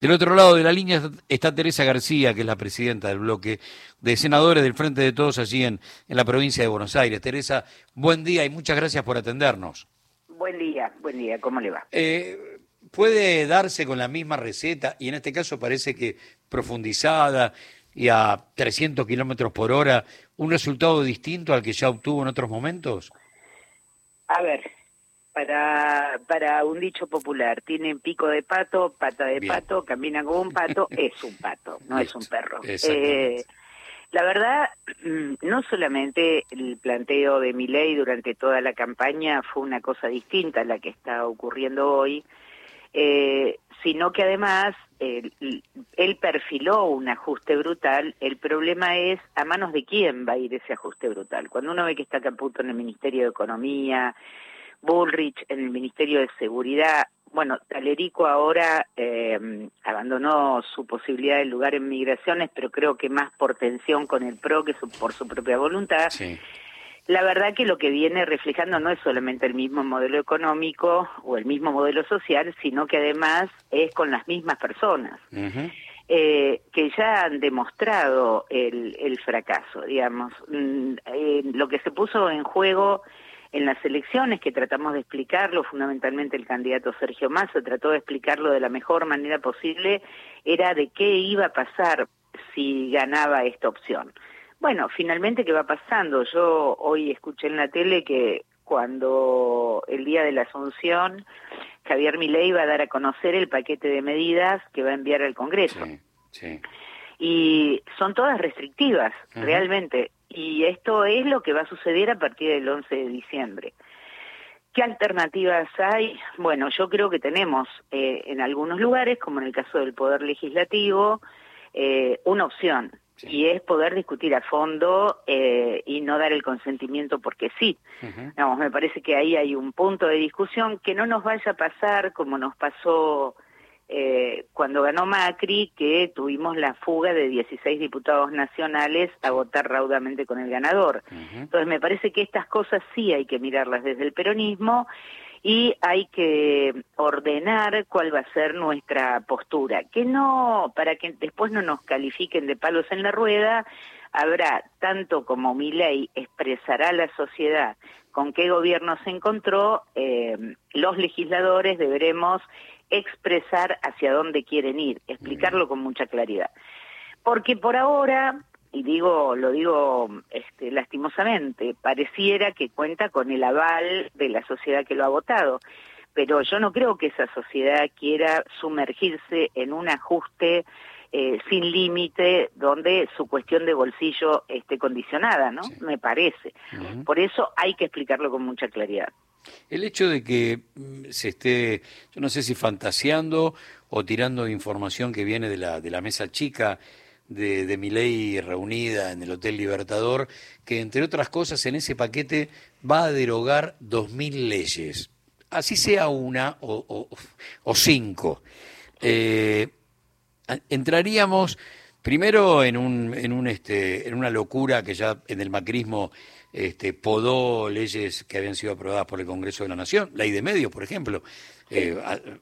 Del otro lado de la línea está Teresa García, que es la presidenta del bloque de senadores del Frente de Todos allí en, en la provincia de Buenos Aires. Teresa, buen día y muchas gracias por atendernos. Buen día, buen día, ¿cómo le va? Eh, ¿Puede darse con la misma receta y en este caso parece que profundizada y a 300 kilómetros por hora un resultado distinto al que ya obtuvo en otros momentos? A ver, para, para un dicho popular, tienen pico de pato, pata de pato, camina como un pato, es un pato, no es un perro. Eh, la verdad, no solamente el planteo de mi ley durante toda la campaña fue una cosa distinta a la que está ocurriendo hoy, eh, sino que además él, él, perfiló un ajuste brutal. El problema es a manos de quién va a ir ese ajuste brutal. Cuando uno ve que está Caputo en el Ministerio de Economía, Bullrich en el Ministerio de Seguridad. Bueno, Talerico ahora eh, abandonó su posibilidad de lugar en migraciones, pero creo que más por tensión con el PRO que por su propia voluntad. La verdad que lo que viene reflejando no es solamente el mismo modelo económico o el mismo modelo social, sino que además es con las mismas personas. Eh, que ya han demostrado el, el fracaso, digamos. Mm, eh, lo que se puso en juego en las elecciones, que tratamos de explicarlo, fundamentalmente el candidato Sergio Massa trató de explicarlo de la mejor manera posible, era de qué iba a pasar si ganaba esta opción. Bueno, finalmente, ¿qué va pasando? Yo hoy escuché en la tele que cuando el día de la Asunción, Javier Milei va a dar a conocer el paquete de medidas que va a enviar al Congreso. Sí, Y son todas restrictivas, realmente y esto es lo que va a suceder a partir del 11 de diciembre. ¿Qué alternativas hay? Bueno, yo creo que tenemos eh, en algunos lugares, como en el caso del Poder Legislativo, eh, una opción, y es poder discutir a fondo eh, y no dar el consentimiento porque sí. me parece que ahí hay un punto de discusión que no nos vaya a pasar como nos pasó eh, cuando ganó Macri, que tuvimos la fuga de 16 diputados nacionales a votar raudamente con el ganador. Entonces me parece que estas cosas sí hay que mirarlas desde el peronismo y hay que ordenar cuál va a ser nuestra postura, que no, para que después no nos califiquen de palos en la rueda, habrá, tanto como mi ley expresará a la sociedad con qué gobierno se encontró, eh, los legisladores deberemos expresar hacia dónde quieren ir, explicarlo con mucha claridad. Porque por ahora, y digo, lo digo este, lastimosamente, pareciera que cuenta con el aval de la sociedad que lo ha votado, pero yo no creo que esa sociedad quiera sumergirse en un ajuste eh, sin límite donde su cuestión de bolsillo esté condicionada, ¿no? Me parece. Por eso hay que explicarlo con mucha claridad. El hecho de que mm, se esté, yo no sé si fantaseando o tirando información que viene de la, de la mesa chica de, de mi ley reunida en el Hotel Libertador, que entre otras cosas en ese paquete va a derogar dos mil leyes, así sea una o, o, cinco. Eh, entraríamos primero en un, en un este, en una locura que ya en el macrismo este, podó leyes que habían sido aprobadas por el Congreso de la Nación, ley de medios, por ejemplo, eh,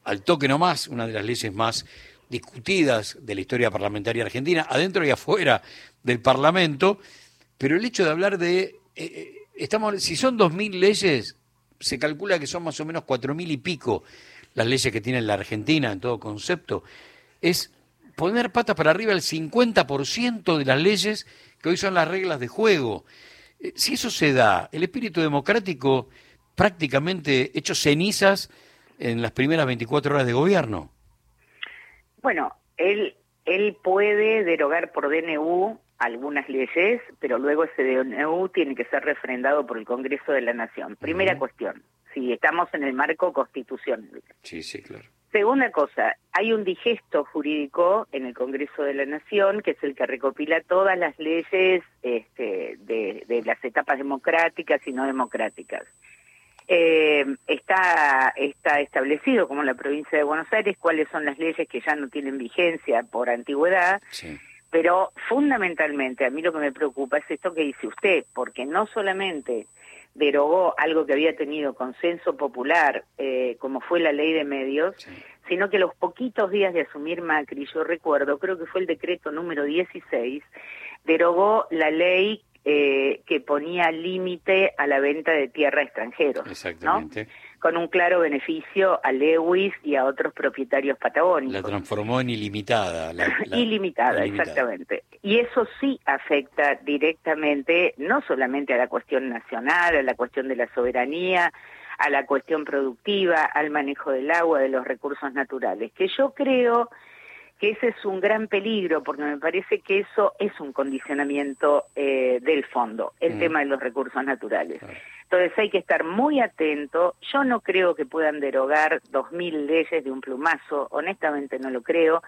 al, toque nomás, una de las leyes más discutidas de la historia parlamentaria argentina, adentro y afuera del Parlamento, pero el hecho de hablar de, eh, eh, estamos, si son dos mil leyes, se calcula que son más o menos cuatro mil y pico las leyes que tiene la Argentina en todo concepto, es poner patas para arriba el 50% de las leyes que hoy son las reglas de juego. Eh, si eso se da, el espíritu democrático prácticamente hecho cenizas en las primeras 24 horas de gobierno. Bueno, él, él puede derogar por DNU algunas leyes, pero luego ese DNU tiene que ser refrendado por el Congreso de la Nación. Primera cuestión, si estamos en el marco constitucional. Sí, sí, claro. Segunda cosa, hay un digesto jurídico en el Congreso de la Nación, que es el que recopila todas las leyes este, de, las etapas democráticas y no democráticas. Eh, está, está establecido, como en la provincia de Buenos Aires, cuáles son las leyes que ya no tienen vigencia por antigüedad, pero fundamentalmente a mí lo que me preocupa es esto que dice usted, porque no solamente derogó algo que había tenido consenso popular, eh, como fue la ley de medios, sino que los poquitos días de asumir Macri, yo recuerdo, creo que fue el decreto número 16, derogó la ley eh, que ponía límite a la venta de tierra a extranjeros. Exactamente. Con un claro beneficio a Lewis y a otros propietarios patagónicos. La transformó en ilimitada. ilimitada, exactamente. Y eso sí afecta directamente no solamente a la cuestión nacional, a la cuestión de la soberanía, a la cuestión productiva, al manejo del agua, de los recursos naturales, que yo creo que ese es un gran peligro, porque me parece que eso es un condicionamiento eh, del fondo, el mm. tema de los recursos naturales. Entonces hay que estar muy atento. Yo no creo que puedan derogar dos mil leyes de un plumazo, honestamente no lo creo.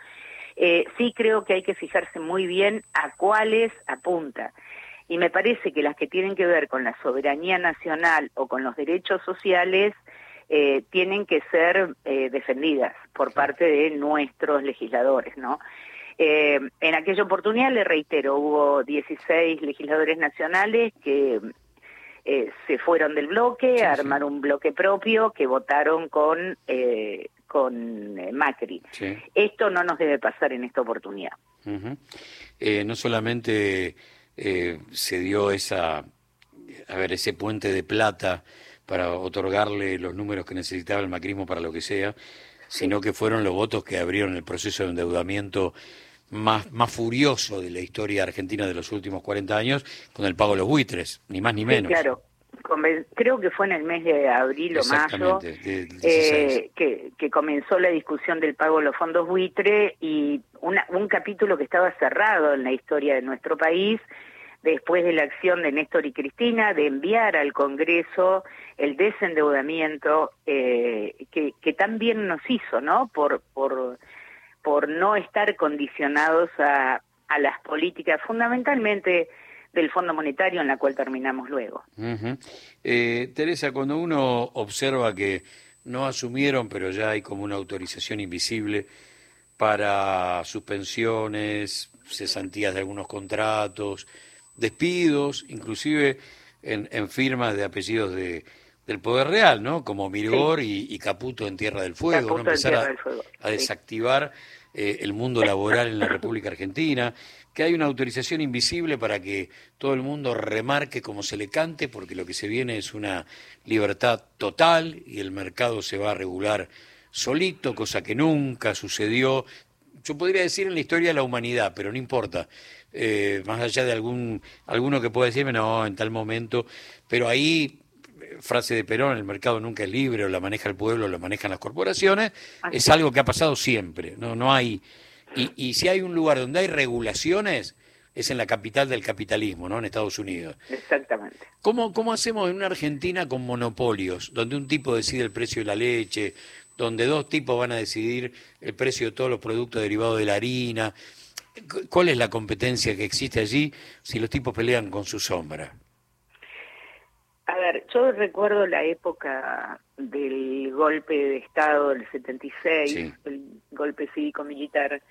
Eh, sí creo que hay que fijarse muy bien a cuáles apunta. Y me parece que las que tienen que ver con la soberanía nacional o con los derechos sociales eh, tienen que ser eh, defendidas por parte de nuestros legisladores, ¿no? Eh, en aquella oportunidad, le reitero, hubo 16 legisladores nacionales que se fueron del bloque, armaron un bloque propio, que votaron con, con Macri. Esto no nos debe pasar en esta oportunidad. no solamente se dio esa, a ver, ese puente de plata para otorgarle los números que necesitaba el macrismo para lo que sea, sino que fueron los votos que abrieron el proceso de endeudamiento más, más furioso de la historia argentina de los últimos 40 años con el pago de los buitres, ni más ni menos. claro, creo que fue en el mes de abril o mayo eh, que, que, comenzó la discusión del pago de los fondos buitre y un capítulo que estaba cerrado en la historia de nuestro país después de la acción de Néstor y Cristina de enviar al Congreso el desendeudamiento eh, que, que también nos hizo, ¿no? Por, por, por no estar condicionados a, a las políticas fundamentalmente del Fondo Monetario en la cual terminamos luego. eh, Teresa, cuando uno observa que no asumieron, pero ya hay como una autorización invisible para suspensiones, cesantías de algunos contratos, despidos, inclusive en, firmas de apellidos de, del Poder Real, ¿no? Como Mirgor y, Caputo en Tierra del Fuego, ¿no? Empezar a, desactivar eh, el mundo laboral en la República Argentina, que hay una autorización invisible para que todo el mundo remarque como se le cante, porque lo que se viene es una libertad total y el mercado se va a regular solito, cosa que nunca sucedió, yo podría decir en la historia de la humanidad, pero no importa eh, más allá de algún alguno que pueda decirme, no, en tal momento, pero ahí, frase de Perón, el mercado nunca es libre, o la maneja el pueblo, o la manejan las corporaciones, es algo que ha pasado siempre, no, no hay, y, y si hay un lugar donde hay regulaciones, es en la capital del capitalismo, ¿no? En Estados Unidos. Exactamente. ¿Cómo, ¿Cómo hacemos en una Argentina con monopolios, donde un tipo decide el precio de la leche, donde dos tipos van a decidir el precio de todos los productos derivados de la harina, ¿Cuál es la competencia que existe allí si los tipos pelean con su sombra? A ver, yo recuerdo la época del golpe de Estado del 76, el golpe cívico-militar,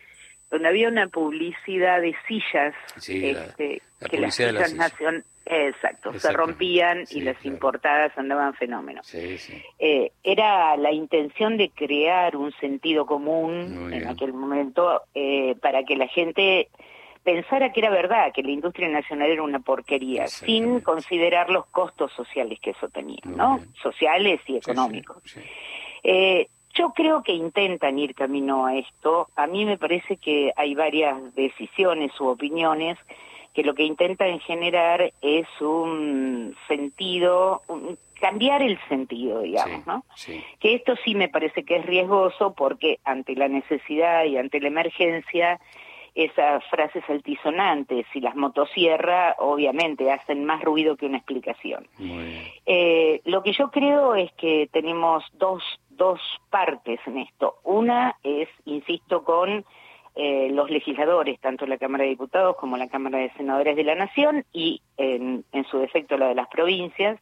donde había una publicidad de sillas este, que las sillas, Exacto, se rompían y las importadas andaban fenómenos. Eh, era la intención de crear un sentido común en aquel momento eh, para que la gente pensara que era verdad, que la industria nacional era una porquería, sin considerar los costos sociales que eso tenía, ¿no? Sociales y económicos. Eh, yo creo que intentan ir camino a esto. A mí me parece que hay varias decisiones u opiniones que lo que intentan generar es un sentido, cambiar el sentido, digamos, ¿no? Que esto sí me parece que es riesgoso porque ante la necesidad y ante la emergencia, esas frases altisonantes y las motosierras obviamente hacen más ruido que una explicación. Eh, lo que yo creo es que tenemos dos, dos partes en esto. Una es, insisto, con eh, los legisladores, tanto la Cámara de Diputados como la Cámara de Senadores de la Nación y en, su defecto la de las provincias,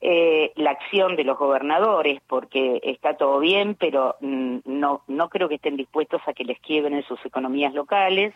eh, la acción de los gobernadores, porque está todo bien, pero mm, no, no creo que estén dispuestos a que les quiebren sus economías locales.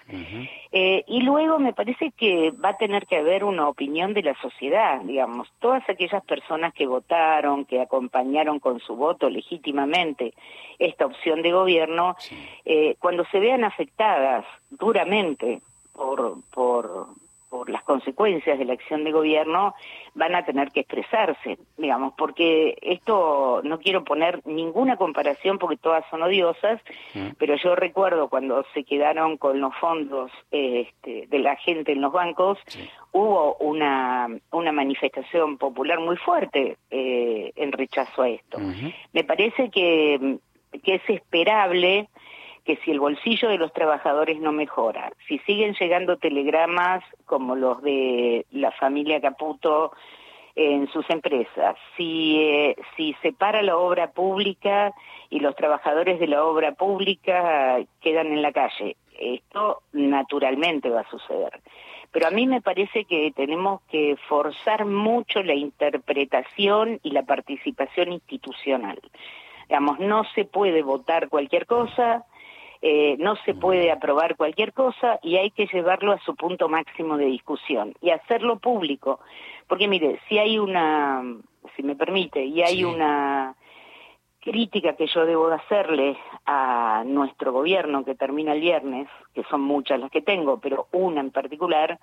Eh, y luego me parece que va a tener que haber una opinión de la sociedad, digamos, todas aquellas personas que votaron, que acompañaron con su voto legítimamente esta opción de gobierno, eh, cuando se vean afectadas duramente por, por, por las consecuencias de la acción de gobierno, van a tener que expresarse, digamos, porque esto no quiero poner ninguna comparación porque todas son odiosas, mm. pero yo recuerdo cuando se quedaron con los fondos este, de la gente en los bancos, hubo una, una manifestación popular muy fuerte eh, en rechazo a esto. Me parece que, que es esperable que si el bolsillo de los trabajadores no mejora, si siguen llegando telegramas como los de la familia Caputo en sus empresas, si, eh, si se para la obra pública y los trabajadores de la obra pública quedan en la calle, esto naturalmente va a suceder. Pero a mí me parece que tenemos que forzar mucho la interpretación y la participación institucional. Digamos, no se puede votar cualquier cosa, eh, no se puede aprobar cualquier cosa y hay que llevarlo a su punto máximo de discusión y hacerlo público. Porque mire, si hay una, si me permite, y hay una crítica que yo debo hacerle a nuestro gobierno que termina el viernes, que son muchas las que tengo, pero una en particular,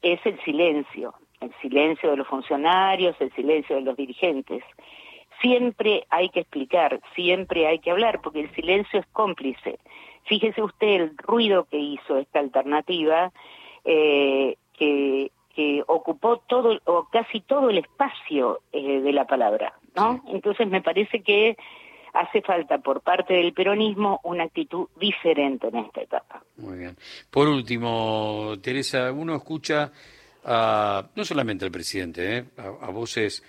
es el silencio, el silencio de los funcionarios, el silencio de los dirigentes. Siempre hay que explicar, siempre hay que hablar, porque el silencio es cómplice. Fíjese usted el ruido que hizo esta alternativa, eh, que, que, ocupó todo o casi todo el espacio eh, de la palabra, ¿no? Entonces me parece que hace falta por parte del peronismo una actitud diferente en esta etapa. Muy bien. Por último, Teresa, uno escucha a, no solamente al presidente, ¿eh? a, voces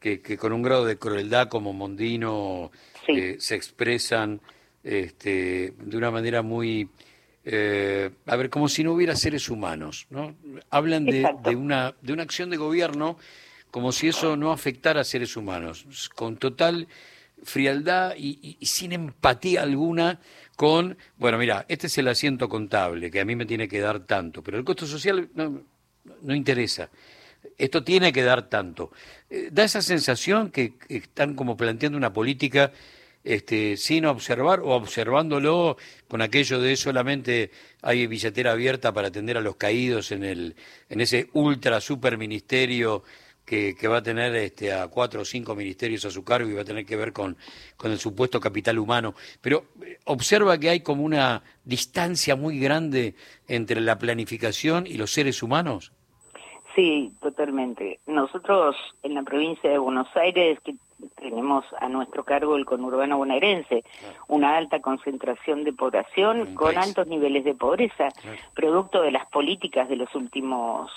que, que, con un grado de crueldad como Mondino se expresan este, de una manera muy, eh, a ver, como si no hubiera seres humanos, ¿no? Hablan de, de, una, de una acción de gobierno como si eso no afectara a seres humanos, con total frialdad y, sin empatía alguna con, bueno, mira, este es el asiento contable que a mí me tiene que dar tanto, pero el costo social no, no interesa. Esto tiene que dar tanto. Eh, da esa sensación que están como planteando una política este, sin observar o observándolo con aquello de solamente hay billetera abierta para atender a los caídos en, el, en ese ultra super ministerio que, que va a tener este, a cuatro o cinco ministerios a su cargo y va a tener que ver con, con el supuesto capital humano. Pero eh, observa que hay como una distancia muy grande entre la planificación y los seres humanos. Sí, totalmente. Nosotros en la provincia de Buenos Aires, que tenemos a nuestro cargo el conurbano bonaerense, una alta concentración de población con altos niveles de pobreza, producto de las políticas de los últimos,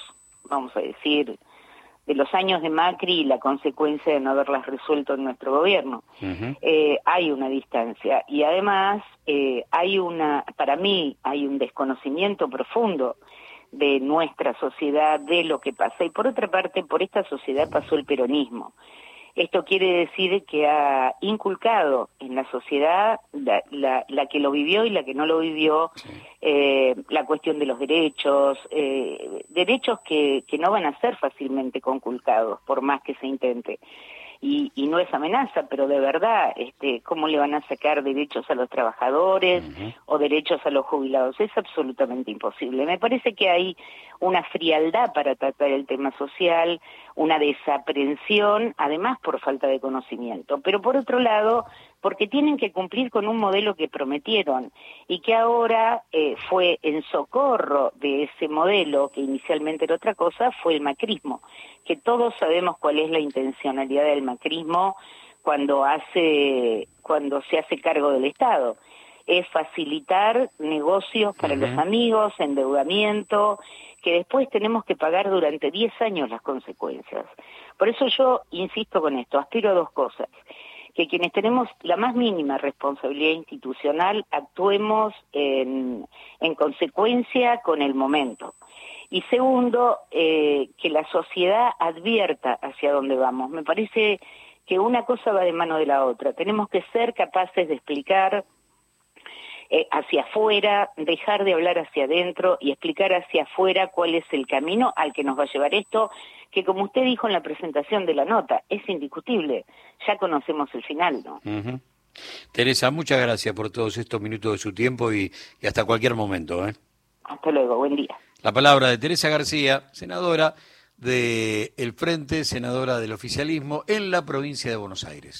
vamos a decir, de los años de Macri y la consecuencia de no haberlas resuelto en nuestro gobierno. Eh, hay una distancia y además eh, hay una, para mí hay un desconocimiento profundo de nuestra sociedad, de lo que pasa. Y por otra parte, por esta sociedad pasó el peronismo. Esto quiere decir que ha inculcado en la sociedad, la, la, que lo vivió y la que no lo vivió, eh, la cuestión de los derechos, eh, derechos que, que no van a ser fácilmente conculcados, por más que se intente y, y, no es amenaza, pero de verdad, este, ¿cómo le van a sacar derechos a los trabajadores o derechos a los jubilados? Es absolutamente imposible. Me parece que hay una frialdad para tratar el tema social, una desaprensión, además por falta de conocimiento. Pero por otro lado, porque tienen que cumplir con un modelo que prometieron y que ahora eh, fue en socorro de ese modelo, que inicialmente era otra cosa, fue el macrismo, que todos sabemos cuál es la intencionalidad del macrismo cuando hace cuando se hace cargo del Estado. Es facilitar negocios para los amigos, endeudamiento, que después tenemos que pagar durante 10 años las consecuencias. Por eso yo insisto con esto, aspiro a dos cosas que quienes tenemos la más mínima responsabilidad institucional actuemos en, en consecuencia con el momento Y segundo, eh, que la sociedad advierta hacia dónde vamos. Me parece que una cosa va de mano de la otra. Tenemos que ser capaces de explicar eh, hacia afuera, dejar de hablar hacia adentro y explicar hacia afuera cuál es el camino al que nos va a llevar esto, que como usted dijo en la presentación de la nota, es indiscutible. Ya conocemos el final, ¿no? Teresa, muchas gracias por todos estos minutos de su tiempo y, hasta cualquier momento. ¿eh? Hasta luego, buen día. La palabra de Teresa García, senadora del El Frente, senadora del oficialismo en la provincia de Buenos Aires.